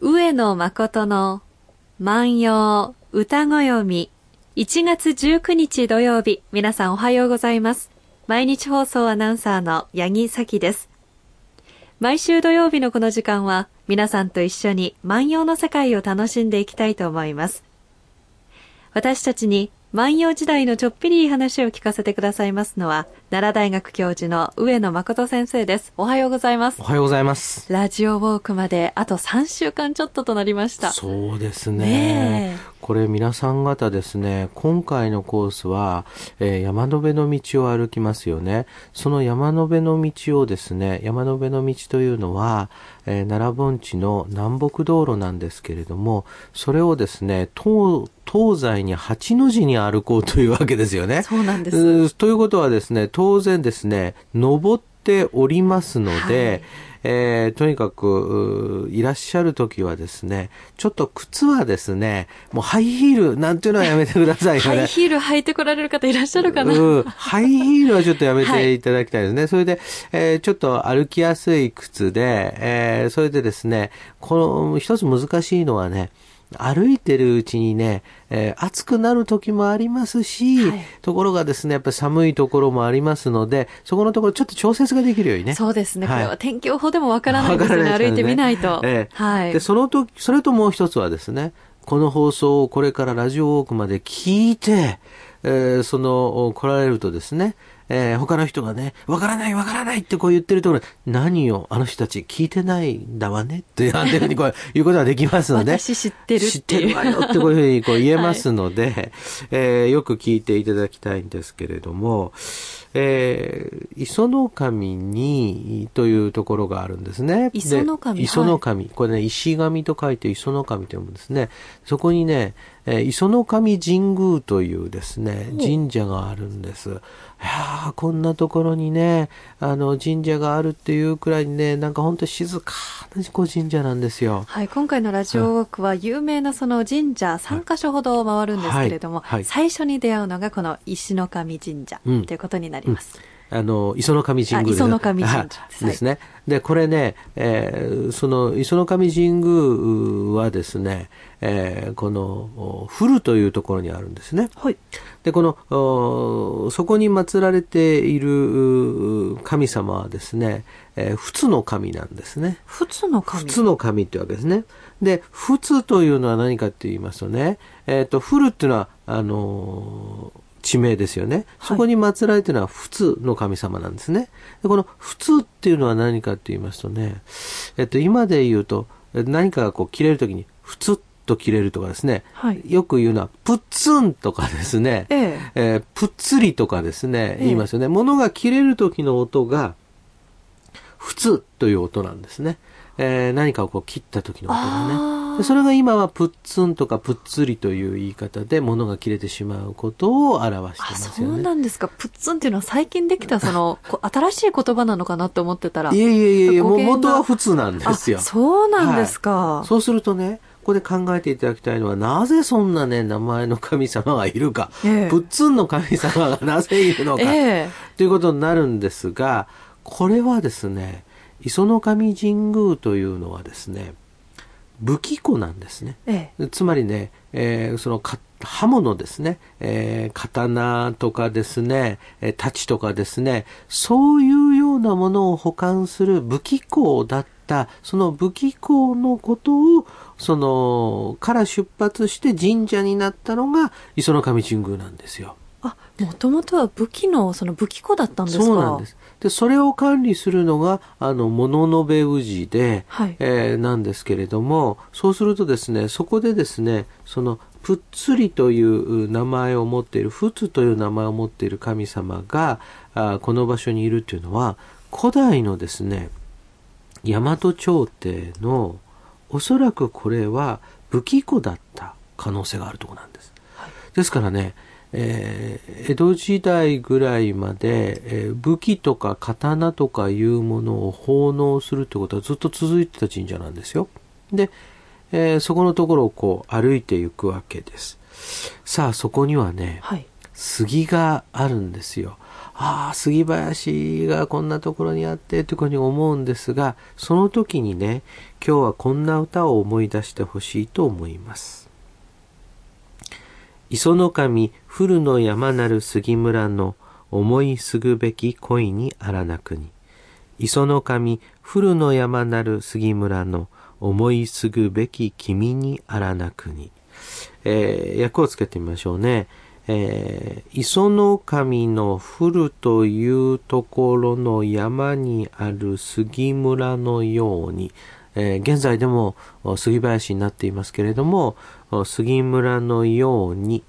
上野誠の万葉歌子読み。1月19日土曜日。皆さんおはようございます。毎日放送アナウンサーの八木咲です。毎週土曜日のこの時間は皆さんと一緒に万葉の世界を楽しんでいきたいと思います。私たちに万葉時代のちょっぴりいい話を聞かせてくださいますのは、奈良大学教授の上野誠先生です。おはようございます。おはようございます。ラジオウォークまであと3週間ちょっととなりました。そうですね。ねこれ皆さん方ですね、今回のコースは、えー、山辺の道を歩きますよね。その山辺の道をですね、山辺の道というのは、えー、奈良盆地の南北道路なんですけれども、それをですね、東、東西に8の字に歩こうというわけですよね。そうなんです。ということはですね、当然ですね、登っておりますので、はいえー、とにかく、いらっしゃる時はですね、ちょっと靴はですね、もうハイヒールなんていうのはやめてくださいよね。ハイヒール履いてこられる方いらっしゃるかな、うん、ハイヒールはちょっとやめていただきたいですね。はい、それで、えー、ちょっと歩きやすい靴で、えー、それでですね、この一つ難しいのはね、歩いてるうちにね、えー、暑くなる時もありますし、はい、ところがですね、やっぱり寒いところもありますので、そこのところちょっと調節ができるようにね。そうですね。はい、これは天気予報でもわからないですよね。歩いてみないと。えー、はい。で、その時、それともう一つはですね、この放送をこれからラジオウォークまで聞いて、えー、その、来られるとですね、えー、他の人がね、わからないわからないってこう言ってるところ何をあの人たち聞いてないんだわねっていう ふうにこう言うことができますので。私知ってる知ってるわよってこういうふうにこう言えますので、はい、えー、よく聞いていただきたいんですけれども、えー、磯の神にというところがあるんですね。磯の神磯の神、はい、これね、石神と書いて磯の神と読むんですね。そこにね、えー、磯の神神宮というですね、神社があるんです。いやこんなところにね、あの、神社があるっていうくらいにね、なんか本当静かな神社なんですよ。はい、今回のラジオウォークは有名なその神社3カ所ほど回るんですけれども、はいはい、最初に出会うのがこの石の神神社ということになります。うんあの、磯の神神宮 ですね。で、これね、えー、その磯の神神宮はですね、えー、この、古というところにあるんですね。はい。で、この、そこに祀られている神様はですね、えー、仏の神なんですね。仏の神仏の神ってわけですね。で、仏というのは何かって言いますとね、えっ、ー、と、古っていうのは、あのー地名ですよね。そこに祀られているのは仏の神様なんですね。でこの仏っていうのは何かって言いますとね、えっと、今で言うと、何かがこう切れるときに、ふつっと切れるとかですね、はい、よく言うのは、プッツンとかですね、えええー、プッツリとかですね、言いますよね。ええ、物が切れる時の音が、ふつという音なんですね。えー、何かをこう切った時の音がね。でそれが今はプッツンとかプッツリという言い方で物が切れてしまうことを表してますよね。そうなんですか。プッツンっていうのは最近できたその新しい言葉なのかなと思ってたら。いえいえいえ、も元は普通なんですよ。そうなんですか、はい、そうするとね、ここで考えていただきたいのは、なぜそんなね、名前の神様がいるか、えプッツンの神様がなぜいるのか、えということになるんですが、これはですね、磯の神神宮というのはですね、武器庫なんですね。ええ、つまりね、えー、その刃物ですね、えー、刀とかですね、えー、太刀とかですね、そういうようなものを保管する武器庫だった、その武器庫のことを、その、から出発して神社になったのが、磯の神神宮なんですよ。あ、もともとは武器の、その武器庫だったんですか？そうなんです。で、それを管理するのが、あの、物のべ氏で、はい、えー、なんですけれども、そうするとですね、そこでですね、その、ぷっつりという名前を持っている、仏という名前を持っている神様が、あこの場所にいるというのは、古代のですね、大和朝廷の、おそらくこれは武器庫だった可能性があるところなんです。はい、ですからね、えー、江戸時代ぐらいまで、えー、武器とか刀とかいうものを奉納するってことはずっと続いてた神社なんですよ。で、えー、そこのところをこう歩いていくわけです。さあ、そこにはね、はい、杉があるんですよ。ああ、杉林がこんなところにあってというふうに思うんですが、その時にね、今日はこんな歌を思い出してほしいと思います。磯の神古の山なる杉村の思いすぐべき恋にあらなくに。磯の神古の山なる杉村の思いすぐべき君にあらなくに。えー、訳をつけてみましょうね。えー、磯の神の古というところの山にある杉村のように、えー、現在でも杉林になっていますけれども、杉村のように、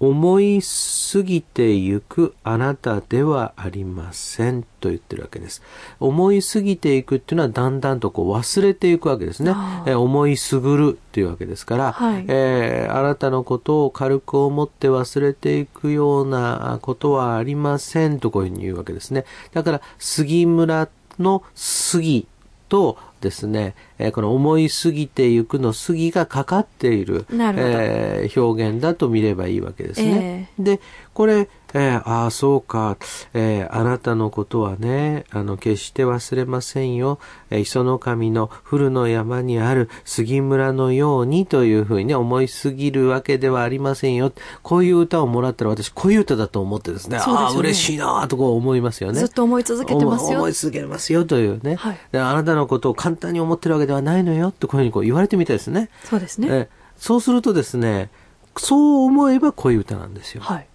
思いすぎてゆくあなたではありませんと言ってるわけです。思いすぎていくっていうのはだんだんとこう忘れていくわけですね。え思いすぐるっていうわけですから、はい、えー、あなたのことを軽く思って忘れていくようなことはありませんとこういうふうに言うわけですね。だから杉村の杉とですね、えー、この思いすぎていくのぎがかかっている、えー、表現だと見ればいいわけですね。えー、で、これ、えー、ああ、そうか、えー、あなたのことはね、あの、決して忘れませんよ。えー、磯の神の古の山にある杉村のようにというふうにね、思いすぎるわけではありませんよ。こういう歌をもらったら私、こういう歌だと思ってですね、すねああ、嬉しいなとこう思いますよね。ずっと思い続けてますよ。思い続けますよというね、はい、あなたのことを簡単に思ってるわけではないのよとこういうふうにこう言われてみたいですね。そうですね。えそうするとですね、そう思えばこういう歌なんですよ。はい。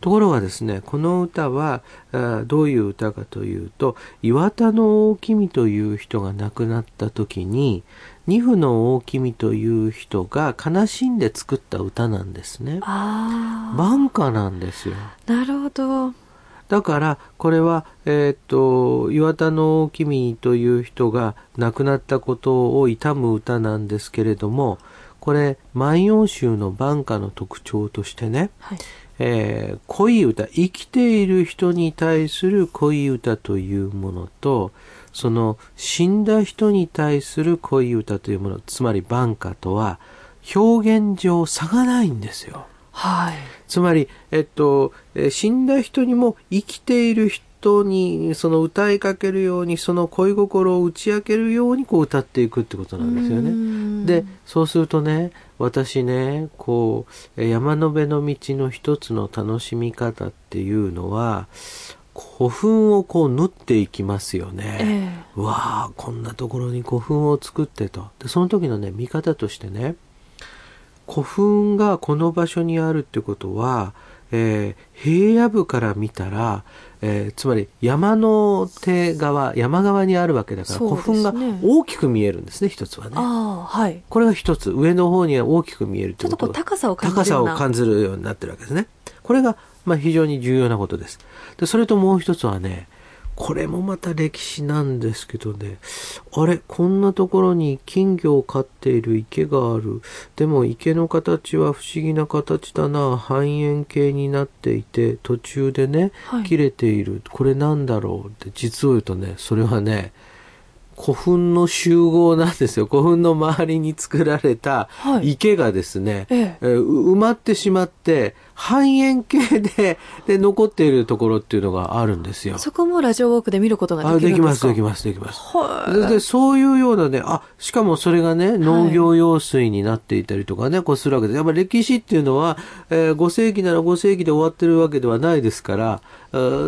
ところがですね、この歌はどういう歌かというと、岩田の大君という人が亡くなった時に、二夫の大君という人が悲しんで作った歌なんですね。晩歌なんですよ。なるほど。だから、これは、えー、っと、岩田の大君という人が亡くなったことを悼む歌なんですけれども、これ、万葉集の晩歌の特徴としてね、はいえー、恋歌、生きている人に対する恋歌というものと、その死んだ人に対する恋歌というもの、つまり晩歌とは、表現上差がないんですよ。はい。つまり、えっと、死んだ人にも生きている人人にその歌いかけるようにその恋心を打ち明けるようにこう歌っていくってことなんですよね。でそうするとね私ねこう山の辺の道の一つの楽しみ方っていうのは古墳をこう縫っていきますよね。えー、わあこんなところに古墳を作ってと。でその時のね見方としてね古墳がこの場所にあるってことは、えー、平野部から見たらえー、つまり山の手側山側にあるわけだから、古墳が大きく見えるんですね一つはね。はい、これが一つ上の方には大きく見えるということ。ちょっと高さを感じる高さを感じるようになってるわけですね。これがまあ非常に重要なことです。でそれともう一つはねこれもまた歴史なんですけどね。あれ、こんなところに金魚を飼っている池がある。でも池の形は不思議な形だな。半円形になっていて、途中でね、切れている。これなんだろうって、実を言うとね、それはね、古墳の集合なんですよ。古墳の周りに作られた池がですね、はいええ埋まってしまって、半円形で で残っているところっていうのがあるんですよ。そこもラジオウォークで見ることができるんですか？できます、できます、できます。でそういうようなね、あ、しかもそれがね、農業用水になっていたりとかね、こうするわけです。やっぱり歴史っていうのは、えー、5世紀なら5世紀で終わってるわけではないですから、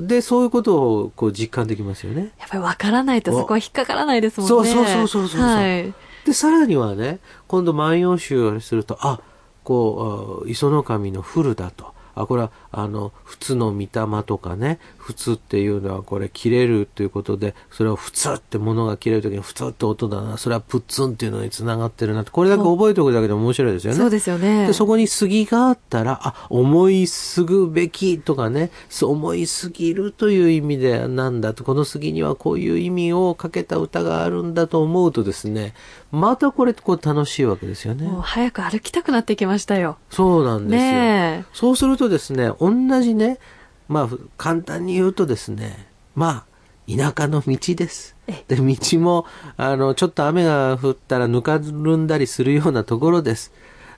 で、そういうことをこう実感できますよね。やっぱりわからないとそこは引っかからないですもんね。そうそうそうそうそう。はい、で、さらにはね、今度万葉集をすると、あ、こう、磯の神の古だと。あ、これは、あの、普通の御霊とかね、普通っていうのはこれ切れるということで、それを普通って物が切れるときに普通って音だな、それはプッツンっていうのにつながってるなって、これだけ覚えておくだけでも面白いですよね。そうですよね。で、そこに杉があったら、あ、思いすぐべきとかね、思いすぎるという意味でなんだと、この杉にはこういう意味をかけた歌があるんだと思うとですね、またこれこう楽しいわけですよね。もう早く歩きたくなってきましたよ。そうなんですよ。ね、そうするとですね、同じね、まあ、簡単に言うとですね、まあ、田舎の道です。で、道も、あの、ちょっと雨が降ったらぬかるんだりするようなところです。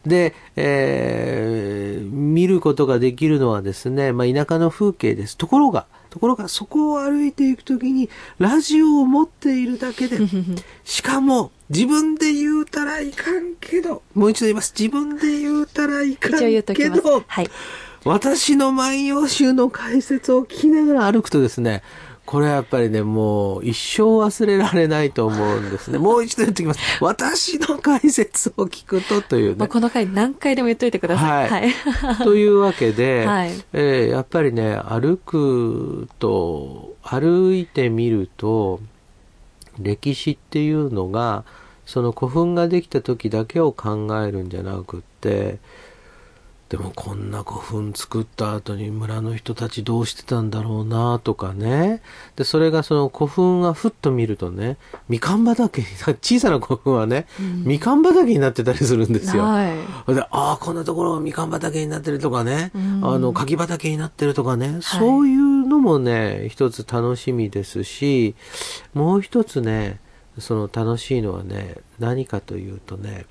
で、えー、見ることができるのはですね、まあ、田舎の風景です。ところが、ところがそこを歩いていくときに、ラジオを持っているだけで、しかも自分で言うたらいかんけど、もう一度言います。自分で言うたらいかんけど、はい、私の万葉集の解説を聞きながら歩くとですね、これはやっぱりね、もう一生忘れられないと思うんですね。もう一度言ってきます。私の解説を聞くとというね。この回何回でも言っといてください。はい。はい、というわけで、はい、えー、やっぱりね、歩くと、歩いてみると、歴史っていうのが、その古墳ができた時だけを考えるんじゃなくって、でもこんな古墳作った後に村の人たちどうしてたんだろうなとかね。で、それがその古墳がふっと見るとね、みかん畑に、小さな古墳はね、うん、みかん畑になってたりするんですよ。はい、で、ああ、こんなところみかん畑になってるとかね、うん、あの、柿畑になってるとかね、はい、そういうのもね、一つ楽しみですし、もう一つね、その楽しいのはね、何かというとね、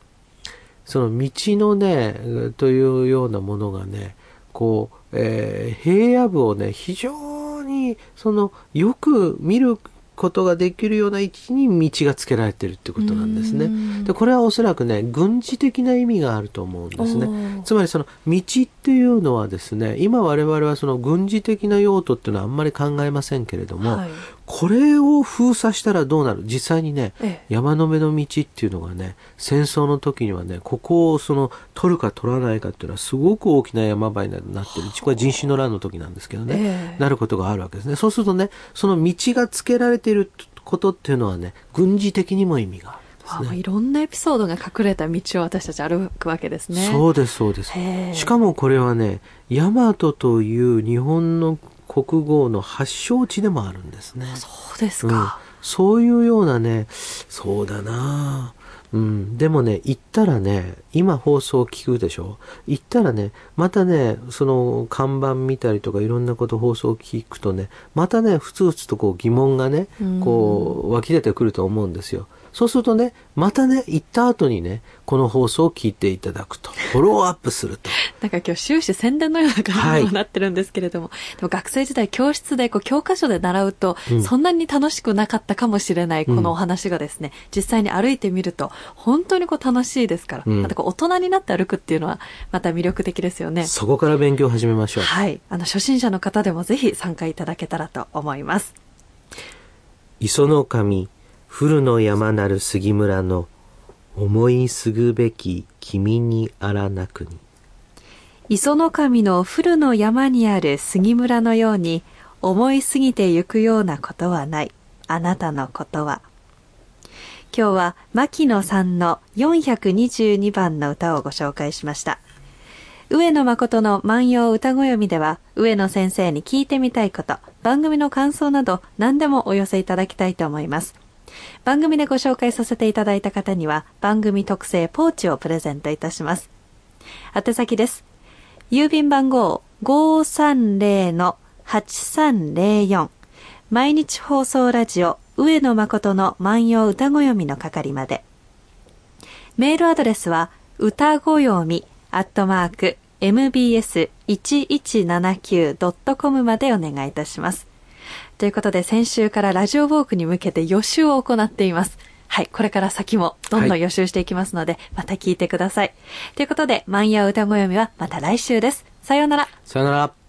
その道のね、というようなものがね、こう、えー、平野部をね、非常に、その、よく見ることができるような位置に道がつけられてるってことなんですね。で、これはおそらくね、軍事的な意味があると思うんですね。つまりその道っていうのはですね、今我々はその軍事的な用途っていうのはあんまり考えませんけれども、はい、これを封鎖したらどうなる？実際にね、ええ、山の目の道っていうのがね、戦争の時にはね、ここをその取るか取らないかっていうのはすごく大きな山場になってる。これ人種の乱の時なんですけどね、え、なることがあるわけですね。そうするとね、その道がつけられていることっていうのはね、軍事的にも意味がある。ね、いろんなエピソードが隠れた道を私たち歩くわけですね。そうです、そうです。しかもこれはね、大和という日本の国号の発祥地でもあるんですね。そうですか。うん、そういうようなね、そうだなうん。でもね、行ったらね、今放送聞くでしょ？行ったらね、またね、その看板見たりとかいろんなこと放送聞くとね、またね、ふつふつとこう疑問がね、こう湧き出てくると思うんですよ。そうするとね、またね、行った後にね、この放送を聞いていただくと。フォローアップすると。なんか今日終始宣伝のような感じになってるんですけれども、はい、でも学生時代教室でこう教科書で習うと、うん、そんなに楽しくなかったかもしれないこのお話がですね、うん、実際に歩いてみると、本当にこう楽しいですから、うん、またこう大人になって歩くっていうのは、また魅力的ですよね。そこから勉強を始めましょう。はい。あの、初心者の方でもぜひ参加いただけたらと思います。磯の神古の山なる杉村の思いすぐべき君にあらなくに。磯の神の古の山にある杉村のように思いすぎてゆくようなことはない。あなたのことは。今日は牧野さんの422番の歌をご紹介しました。上野誠の万葉歌ご読みでは、上野先生に聞いてみたいこと、番組の感想など何でもお寄せいただきたいと思います。番組でご紹介させていただいた方には番組特製ポーチをプレゼントいたします。宛先です。郵便番号530-8304毎日放送ラジオ上野誠の万葉歌ご読みの係まで。メールアドレスは歌ご読みアットマーク mbs1179.com までお願いいたします。ということで先週からラジオウォークに向けて予習を行っています。はい。これから先もどんどん予習していきますので、はい、また聞いてください。ということで、万葉歌ご読みはまた来週です。さようなら。さようなら。